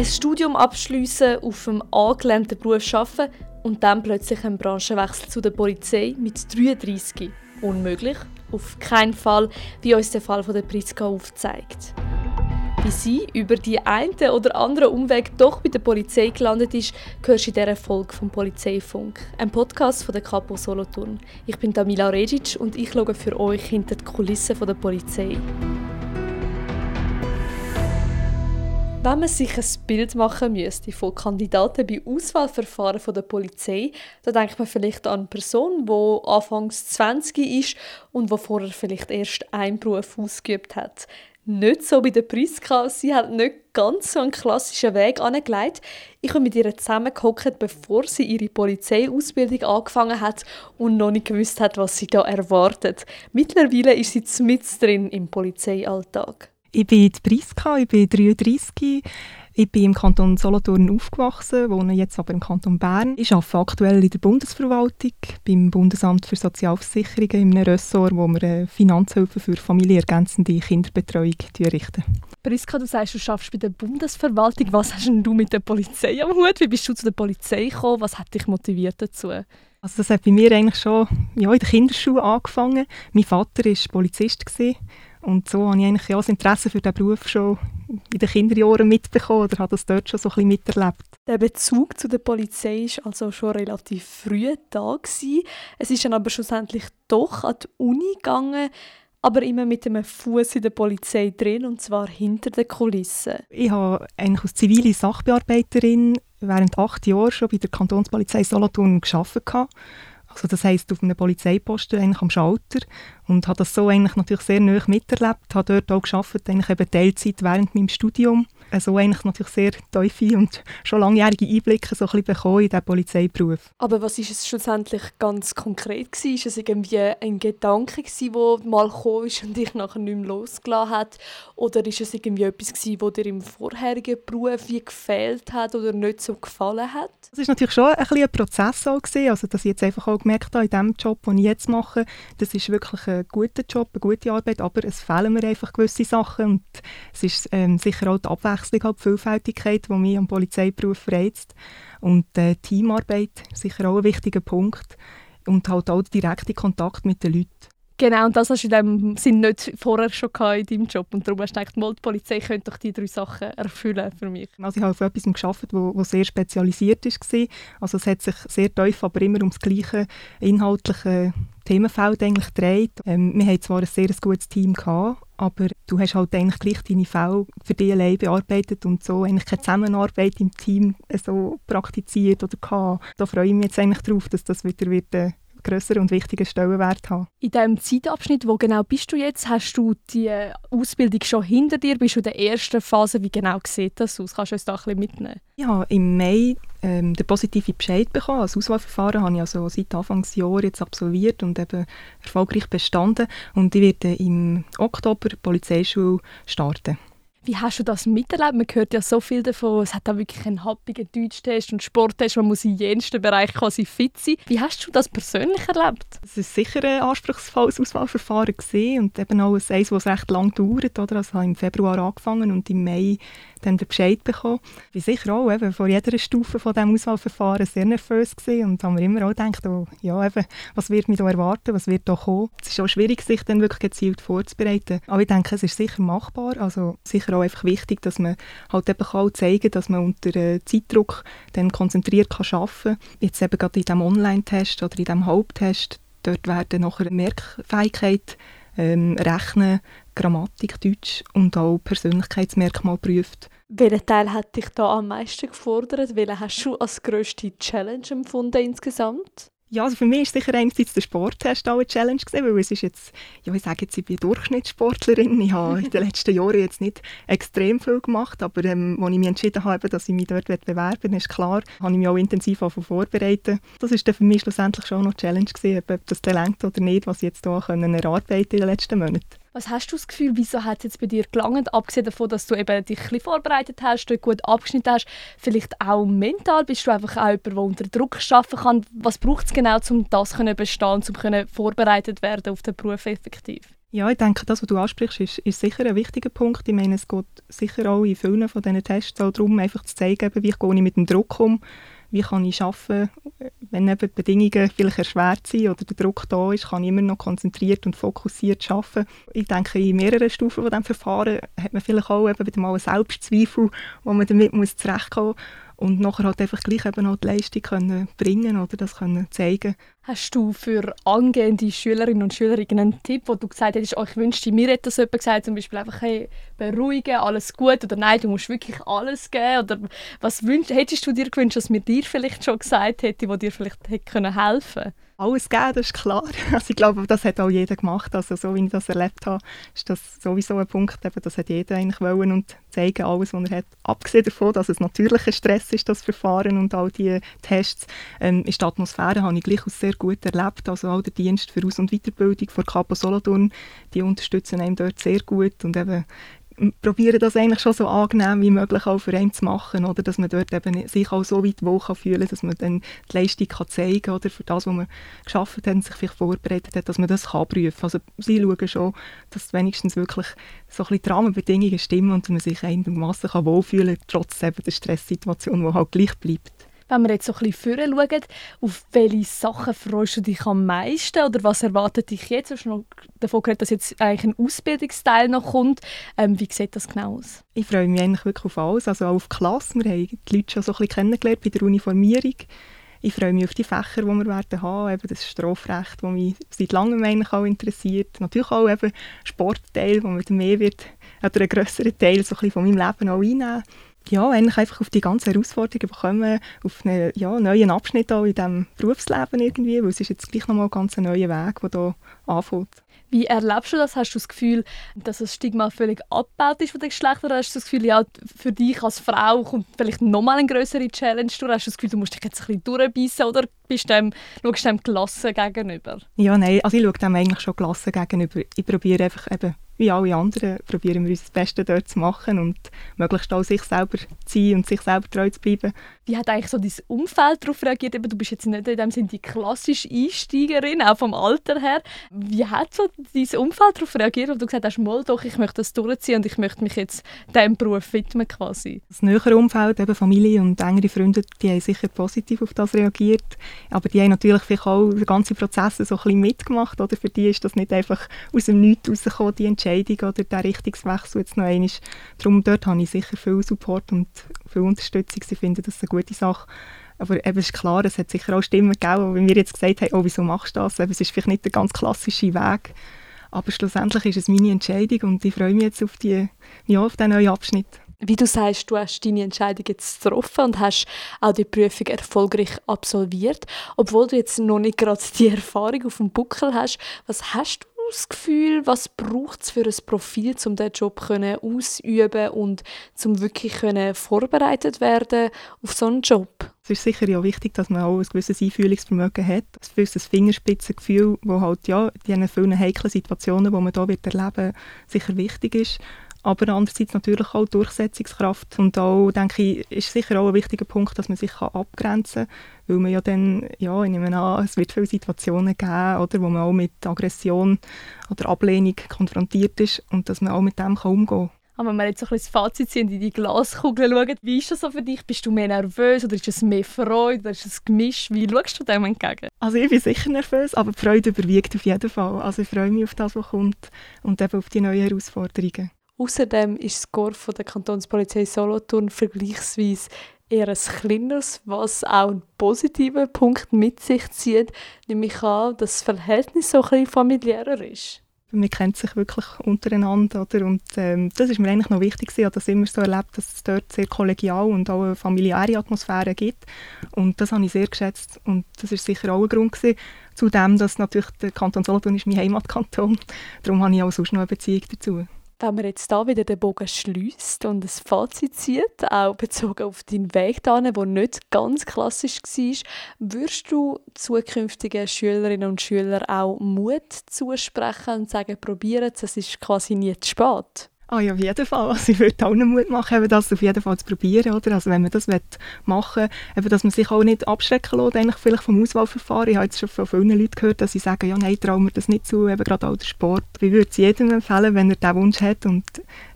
Ein Studium abschließen, auf einem angelernten Beruf arbeiten und dann plötzlich einen Branchenwechsel zu der Polizei mit 33. Unmöglich? Auf keinen Fall, wie uns der Fall von der Priska aufzeigt. Wie sie über die einen oder anderen Umweg doch bei der Polizei gelandet ist, hörst du in dieser Folge vom Polizeifunk, ein Podcast von der Capo Solothurn. Ich bin Damila Regic und ich schaue für euch hinter die Kulissen der Polizei. Wenn man sich ein Bild machen müsste von Kandidaten bei Auswahlverfahren der Polizei, dann denkt man vielleicht an eine Person, die anfangs 20 ist und die vorher vielleicht erst einen Beruf ausgeübt hat. Nicht so bei der Priska. Sie hat nicht ganz so einen klassischen Weg angelegt. Ich habe mit ihr zusammengehockt, bevor sie ihre Polizeiausbildung angefangen hat und noch nicht gewusst hat, was sie da erwartet. Mittlerweile ist sie mit drin im Polizeialltag. Ich bin Priska, ich bin 33. Ich bin im Kanton Solothurn aufgewachsen, wohne jetzt aber im Kanton Bern. Ich arbeite aktuell in der Bundesverwaltung, beim Bundesamt für Sozialversicherungen, in einem Ressort, wo wir Finanzhilfe für familienergänzende Kinderbetreuung richten. Priska, du sagst, du arbeitest bei der Bundesverwaltung. Was hast denn du mit der Polizei am Hut? Wie bist du zu der Polizei gekommen? Was hat dich motiviert dazu? Also das hat bei mir eigentlich schon ja, in der Kinderschule angefangen. Mein Vater war Polizist. Gewesen. Und so habe ich eigentlich ja das Interesse für diesen Beruf schon in den Kinderjahren mitbekommen oder habe das dort schon so ein bisschen miterlebt. Der Bezug zu der Polizei war also schon relativ früh da. Gewesen. Es ist dann aber schlussendlich doch an die Uni gegangen, aber immer mit einem Fuß in der Polizei drin und zwar hinter den Kulissen. Ich habe eigentlich als zivile Sachbearbeiterin während acht Jahren schon bei der Kantonspolizei Solothurn gearbeitet also das heisst auf einem Polizeiposten eigentlich am Schalter und habe das so eigentlich natürlich sehr nah miterlebt, habe dort auch gearbeitet, eigentlich eben Teilzeit während meinem Studium so eigentlich natürlich sehr tiefe und schon langjährige Einblicke so ein bekommen in diesen Polizeiberuf. Aber was ist es schlussendlich ganz konkret gewesen? Ist es irgendwie ein Gedanke gewesen, der mal gekommen ist und dich nachher nicht mehr losgelassen hat? Oder ist es irgendwie etwas gewesen, das dir im vorherigen Beruf wie gefehlt hat oder nicht so gefallen hat? Es war natürlich schon ein, bisschen ein Prozess auch gewesen, also dass ich jetzt einfach auch gemerkt habe, in dem Job, den ich jetzt mache, das ist wirklich ein guter Job, eine gute Arbeit, aber es fehlen mir einfach gewisse Sachen und es ist ähm, sicher auch die Abwechslung halt die Vielfältigkeit, die mich am Polizeiberuf reizt. Und äh, Teamarbeit sicher auch ein wichtiger Punkt. Und halt auch der direkte Kontakt mit den Leuten. Genau, und das hast du in dem Sinn nicht vorher schon in deinem Job. Und darum hast du gedacht, die Polizei könnte doch die drei Sachen erfüllen für mich. Also ich habe auf etwas gearbeitet, wo, sehr spezialisiert war. Also es hat sich sehr tief, aber immer um das gleiche inhaltliche Themenfeld eigentlich gedreht. Ähm, wir hatten zwar ein sehr gutes Team, gehabt, aber du hast halt eigentlich gleich deine Fälle für dich allein bearbeitet und so eigentlich keine Zusammenarbeit im Team so praktiziert oder gehabt. Da freue ich mich jetzt eigentlich darauf, dass das wieder wird, äh, größeren und wichtigen Stellenwert haben. In diesem Zeitabschnitt, wo genau bist du jetzt? Hast du die Ausbildung schon hinter dir? Bist du in der ersten Phase? Wie genau sieht das aus? Kannst du uns da ein bisschen mitnehmen? Ja, im Mai ähm, den positiven Bescheid bekommen. Das Auswahlverfahren habe ich also seit Anfangsjahr jetzt absolviert und eben erfolgreich bestanden. Und ich werde im Oktober die Polizeischule starten. Wie hast du das miterlebt? Man hört ja so viel davon. Es hat da wirklich einen happigen Deutschtest und Sporttest. Man muss in jedem Bereich quasi fit sein. Wie hast du das persönlich erlebt? Es war sicher ein anspruchsvolles Auswahlverfahren gewesen und eben auch eins, das recht lang dauert. Oder? Also im Februar angefangen und im Mai dann den Bescheid bekommen. War sicher auch eben vor jeder Stufe von diesem Auswahlverfahren sehr nervös gewesen und habe mir immer auch gedacht, oh, ja, eben, was wird mich da erwarten, was wird da kommen. Es ist auch schwierig, sich dann wirklich gezielt vorzubereiten. Aber ich denke, es ist sicher machbar. Also sicher auch einfach wichtig, dass man halt eben kann zeigen dass man unter äh, Zeitdruck dann konzentriert kann arbeiten kann. Jetzt eben gerade in diesem Online-Test oder in diesem Haupttest, dort werden nachher Merkfähigkeit, ähm, Rechnen, Grammatik, Deutsch und auch Persönlichkeitsmerkmal geprüft. Welcher Teil hat dich da am meisten gefordert? Welchen hast du als grösste Challenge empfunden insgesamt? Ja, also für mich ist sicher einerseits der Sporttest auch eine Challenge gewesen, weil es ist jetzt, ja, ich sage jetzt, ich bin Durchschnittssportlerin. Ich habe in den letzten Jahren jetzt nicht extrem viel gemacht, aber ähm, als ich mich entschieden habe, dass ich mich dort bewerben ist klar, habe ich mich auch intensiv vorbereitet. Das ist dann für mich schlussendlich schon noch eine Challenge gewesen, ob das Talent oder nicht, was ich jetzt hier erarbeiten in den letzten Monaten. Was hast du das Gefühl, wieso hat es jetzt bei dir gelangt, abgesehen davon, dass du eben dich ein vorbereitet hast, du gut abgeschnitten hast, vielleicht auch mental, bist du einfach auch jemand, der unter Druck arbeiten kann. Was braucht es genau, um das zu bestehen, um vorbereitet werden auf den Beruf effektiv? Ja, ich denke, das, was du ansprichst, ist, ist sicher ein wichtiger Punkt. Ich meine, es geht sicher auch in vielen von diesen Tests darum, einfach zu zeigen, wie ich mit dem Druck um, wie kann ich arbeiten, wenn eben die Bedingungen vielleicht erschwert sind oder der Druck da ist, kann ich immer noch konzentriert und fokussiert arbeiten. Ich denke, in mehreren Stufen von diesem Verfahren hat man vielleicht auch eben wieder mal einen Selbstzweifel, wo man damit muss zurechtkommen muss und nachher halt einfach gleich eben auch die Leistung können bringen oder das können zeigen. Hast du für angehende Schülerinnen und Schüler einen Tipp, wo du gesagt hättest, oh, ich wünschte, mir hätte das jemand gesagt, zum Beispiel einfach hey, beruhigen, alles gut oder nein, du musst wirklich alles geben oder was wünsch, hättest du dir gewünscht, dass mir dir vielleicht schon gesagt hätte, wo dir vielleicht hätte können helfen alles geben, das ist klar. Also ich glaube, das hat auch jeder gemacht. Also so wie ich das erlebt habe, ist das sowieso ein Punkt, eben, das hat jeder eigentlich wollen und zeigen alles, was er hat. Abgesehen davon, dass es natürlich ein Stress ist, das Verfahren und all die Tests, ähm, ist die Atmosphäre habe ich gleich auch sehr gut erlebt. Also auch der Dienst für Aus- und Weiterbildung von Capo Solothurn, die unterstützen einem dort sehr gut und eben probieren das eigentlich schon so angenehm wie möglich auch für einen zu machen, oder dass man dort eben sich auch so weit wohl kann fühlen dass man dann die Leistung kann zeigen kann, oder für das, was man geschafft hat, sich vielleicht vorbereitet hat, dass man das kann prüfen. Also sie schauen schon, dass wenigstens wirklich so ein die Rahmenbedingungen stimmen und man sich einigermaßen wohlfühlen kann, trotz eben der Stresssituation, die halt gleich bleibt. Wenn wir jetzt so ein bisschen schauen, auf welche Sachen freust du dich am meisten oder was erwartet dich jetzt? Du hast noch davon geredet, dass jetzt eigentlich ein Ausbildungsteil noch kommt. Ähm, wie sieht das genau aus? Ich freue mich eigentlich wirklich auf alles, also auch auf die Klasse. Wir haben die Leute schon so ein bisschen kennengelernt bei der Uniformierung. Ich freue mich auf die Fächer, die wir werden haben, eben das Strafrecht, das mich seit langem eigentlich auch interessiert. Natürlich auch eben Sportteil, wo man mehr wird, oder einen grösseren Teil so ein bisschen von meinem Leben auch einnehmen ja, eigentlich einfach auf die ganzen Herausforderungen bekommen, auf einen ja, neuen Abschnitt auch in diesem Berufsleben irgendwie, weil es ist jetzt gleich nochmal ein ganz neuer Weg, der hier anfängt. Wie erlebst du das? Hast du das Gefühl, dass das Stigma völlig abgebaut ist von den Geschlechtern? Oder hast du das Gefühl, ja, für dich als Frau kommt vielleicht nochmal eine größere Challenge durch? Hast du das Gefühl, du musst dich jetzt ein bisschen durchbeissen oder bist dem, schaust du dem gelassen gegenüber? Ja, nein, also ich schaue dem eigentlich schon gelassen gegenüber. Ich probiere einfach eben wie alle anderen probieren wir uns das Beste dort zu machen und möglichst auch sich selber zu sein und sich selber treu zu bleiben. Wie hat eigentlich so dein Umfeld darauf reagiert? Eben, du bist jetzt nicht in dem Sinne die klassische Einsteigerin, auch vom Alter her. Wie hat so dein Umfeld darauf reagiert, wo du gesagt hast, mal doch, ich möchte das durchziehen und ich möchte mich jetzt diesem Beruf widmen quasi? Das nähere Umfeld, eben Familie und engere Freunde, die haben sicher positiv auf das reagiert. Aber die haben natürlich auch den ganzen Prozess so ein bisschen mitgemacht. Oder? Für die ist das nicht einfach aus dem Nichts rausgekommen, die Entscheidung oder der Richtungswechsel jetzt noch einmal. Darum dort habe ich sicher viel Support und viel Unterstützung. Sie finden das eine gute Sache. Aber eben ist klar, es hat sicher auch Stimmen gegeben, wenn wir jetzt gesagt haben, oh, wieso machst du das? Eben, es ist vielleicht nicht der ganz klassische Weg. Aber schlussendlich ist es meine Entscheidung und ich freue mich jetzt auf, die, ja, auf den neuen Abschnitt. Wie du sagst, du hast deine Entscheidung jetzt getroffen und hast auch die Prüfung erfolgreich absolviert. Obwohl du jetzt noch nicht gerade die Erfahrung auf dem Buckel hast, was hast du das Gefühl, was braucht es für ein Profil, um diesen Job können ausüben und zum wirklich können vorbereitet werden auf so einen Job? Es ist sicher ja wichtig, dass man auch ein gewisses Einfühlungsvermögen hat, ein gewisses Fingerspitzengefühl, wo halt ja in vielen heiklen Situationen, die man hier wird erleben, sicher wichtig ist aber andererseits natürlich auch Durchsetzungskraft. Und auch, denke ich, ist sicher auch ein wichtiger Punkt, dass man sich kann abgrenzen kann, weil man ja dann, ja, ich nehme an, es wird viele Situationen geben, oder, wo man auch mit Aggression oder Ablehnung konfrontiert ist und dass man auch mit dem kann umgehen kann. Aber wenn wir jetzt so ein bisschen das Fazit ziehen und in die Glaskugel schauen, wie ist das so für dich? Bist du mehr nervös oder ist es mehr Freude oder ist es Gemisch? Wie schaust du dem entgegen? Also ich bin sicher nervös, aber die Freude überwiegt auf jeden Fall. Also ich freue mich auf das, was kommt und eben auf die neuen Herausforderungen. Außerdem ist das Korps der Kantonspolizei Solothurn vergleichsweise eher ein kleineres, was auch einen positiven Punkt mit sich zieht, nämlich an, dass das Verhältnis so ein bisschen familiärer ist. Man kennt sich wirklich untereinander. Oder? Und ähm, das ist mir eigentlich noch wichtig. Ich habe das immer so erlebt, dass es dort sehr kollegial und auch eine familiäre Atmosphäre gibt. Und das habe ich sehr geschätzt. Und das ist sicher auch ein Grund gewesen. Zudem, dass natürlich der Kanton Solothurn ist mein Heimatkanton. Darum habe ich auch sonst noch eine Beziehung dazu. Wenn man jetzt da wieder den Bogen schließt und ein Fazit zieht, auch bezogen auf deinen Weg dahin, der nicht ganz klassisch war, würdest du zukünftigen Schülerinnen und Schülern auch Mut zusprechen und sagen, probieren es, es ist quasi nie zu spät? Ah ja, auf jeden Fall. Also ich würde allen Mut machen, das auf jeden Fall zu probieren. Oder? Also wenn man das machen will, dass man sich auch nicht abschrecken lässt, eigentlich vielleicht vom Auswahlverfahren. Ich habe jetzt schon von vielen Leuten gehört, dass sie sagen, ja nein, traue mir das nicht zu, eben gerade auch der Sport. Ich würde es jedem empfehlen, wenn er diesen Wunsch hat und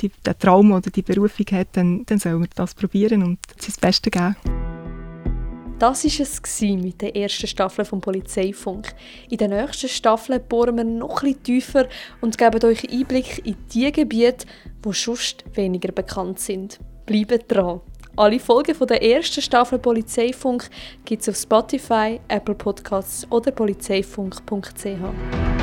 die, den Traum oder die Berufung hat, dann, dann soll man das probieren und sein Bestes geben. Das war es mit der ersten Staffel vom Polizeifunk. In den nächsten Staffeln bohren wir noch etwas tiefer und geben euch Einblick in die Gebiete, die sonst weniger bekannt sind. Bleibt dran! Alle Folgen der ersten Staffel Polizeifunk gibt es auf Spotify, Apple Podcasts oder polizeifunk.ch.